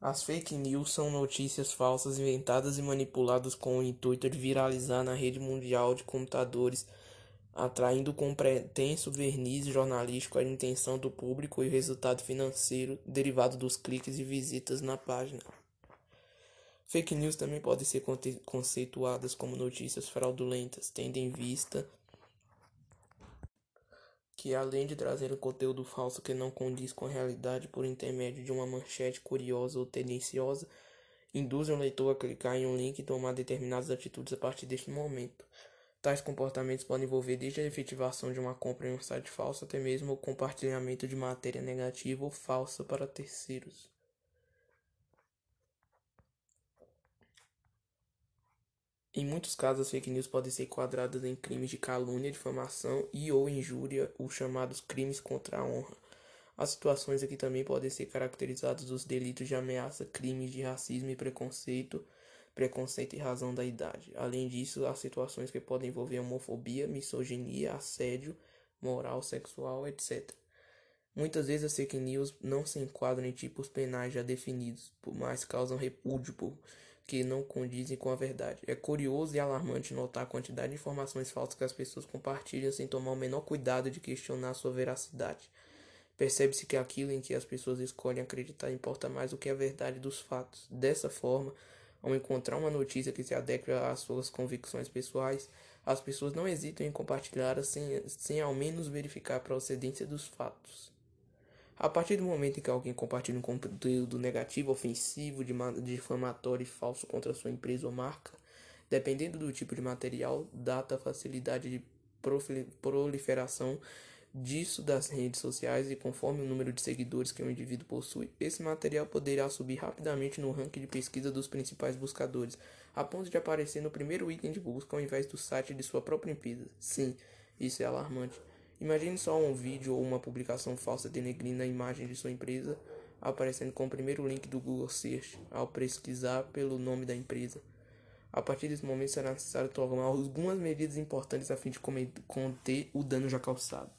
As fake news são notícias falsas inventadas e manipuladas com o intuito de viralizar na rede mundial de computadores, atraindo com pretenso verniz jornalístico a intenção do público e o resultado financeiro derivado dos cliques e visitas na página. Fake news também podem ser conceituadas como notícias fraudulentas, tendo em vista que além de trazer um conteúdo falso que não condiz com a realidade por intermédio de uma manchete curiosa ou tendenciosa, induzem o leitor a clicar em um link e tomar determinadas atitudes a partir deste momento. Tais comportamentos podem envolver desde a efetivação de uma compra em um site falso até mesmo o compartilhamento de matéria negativa ou falsa para terceiros. Em muitos casos, as fake news podem ser enquadradas em crimes de calúnia, difamação e ou injúria, os chamados crimes contra a honra. As situações aqui também podem ser caracterizadas os delitos de ameaça, crimes de racismo e preconceito, preconceito e razão da idade. Além disso, há situações que podem envolver homofobia, misoginia, assédio, moral, sexual, etc. Muitas vezes as fake news não se enquadram em tipos penais já definidos, mas causam repúdio por que não condizem com a verdade. É curioso e alarmante notar a quantidade de informações falsas que as pessoas compartilham sem tomar o menor cuidado de questionar sua veracidade. Percebe-se que aquilo em que as pessoas escolhem acreditar importa mais do que a verdade dos fatos. Dessa forma, ao encontrar uma notícia que se adeque às suas convicções pessoais, as pessoas não hesitam em compartilhar sem, sem ao menos verificar a procedência dos fatos. A partir do momento em que alguém compartilha um conteúdo negativo, ofensivo, difamatório e falso contra sua empresa ou marca, dependendo do tipo de material, data, facilidade de proliferação disso das redes sociais e conforme o número de seguidores que o indivíduo possui, esse material poderá subir rapidamente no ranking de pesquisa dos principais buscadores, a ponto de aparecer no primeiro item de busca ao invés do site de sua própria empresa. Sim, isso é alarmante. Imagine só um vídeo ou uma publicação falsa denegrindo a imagem de sua empresa, aparecendo com o primeiro link do Google Search ao pesquisar pelo nome da empresa. A partir desse momento será necessário tomar algumas medidas importantes a fim de conter o dano já causado.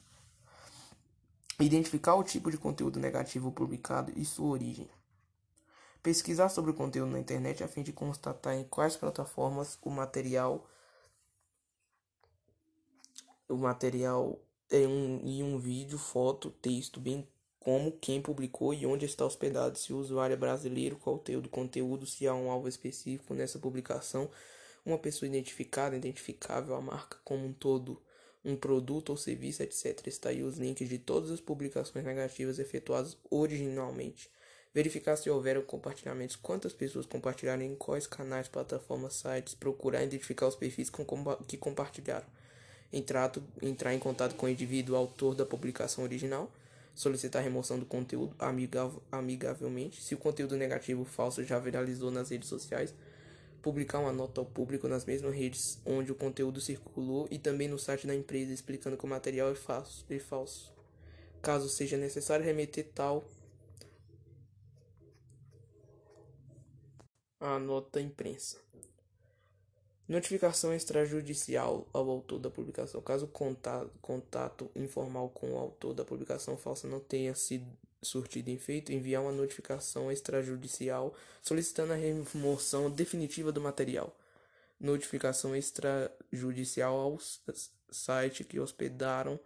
Identificar o tipo de conteúdo negativo publicado e sua origem. Pesquisar sobre o conteúdo na internet a fim de constatar em quais plataformas o material o material em um, em um vídeo, foto, texto, bem como quem publicou e onde está hospedado, se o usuário é brasileiro, qual o teu do conteúdo, se há um alvo específico nessa publicação, uma pessoa identificada, identificável, a marca como um todo, um produto ou serviço, etc. Está aí os links de todas as publicações negativas efetuadas originalmente. Verificar se houveram compartilhamentos, quantas pessoas compartilharam em quais canais, plataformas, sites, procurar identificar os perfis que compartilharam entrar, entrar em contato com o indivíduo autor da publicação original, solicitar remoção do conteúdo amigavelmente, se o conteúdo negativo falso já viralizou nas redes sociais, publicar uma nota ao público nas mesmas redes onde o conteúdo circulou e também no site da empresa explicando que o material é falso. É falso. Caso seja necessário remeter tal a nota à imprensa. Notificação extrajudicial ao autor da publicação. Caso contato, contato informal com o autor da publicação falsa não tenha sido surtido efeito, enviar uma notificação extrajudicial solicitando a remoção definitiva do material. Notificação extrajudicial ao site que hospedaram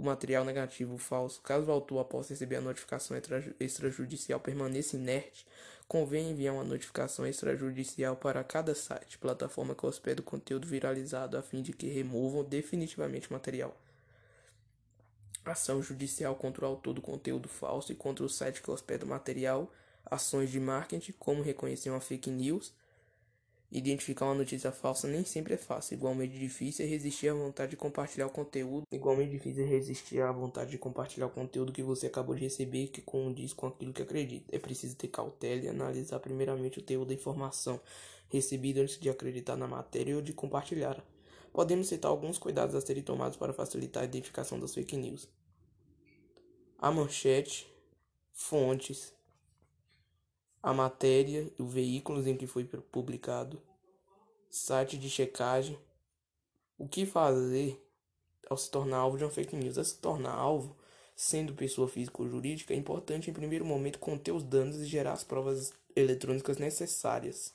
o material negativo falso. Caso o autor, após receber a notificação extrajudicial, permaneça inerte, convém enviar uma notificação extrajudicial para cada site, plataforma que hospeda o conteúdo viralizado, a fim de que removam definitivamente o material. Ação judicial contra o autor do conteúdo falso e contra o site que hospeda o material. Ações de marketing, como reconhecer uma fake news Identificar uma notícia falsa nem sempre é fácil. Igualmente difícil é resistir à vontade de compartilhar o conteúdo. Igualmente difícil é resistir à vontade de compartilhar o conteúdo que você acabou de receber que condiz com aquilo que acredita. É preciso ter cautela e analisar primeiramente o teor da informação recebida antes de acreditar na matéria ou de compartilhar. Podemos citar alguns cuidados a serem tomados para facilitar a identificação das fake news. A manchete, fontes, a matéria, o veículo em que foi publicado, site de checagem. O que fazer ao se tornar alvo de uma fake news? Ao se tornar alvo, Sendo pessoa física ou jurídica, é importante em primeiro momento conter os danos e gerar as provas eletrônicas necessárias.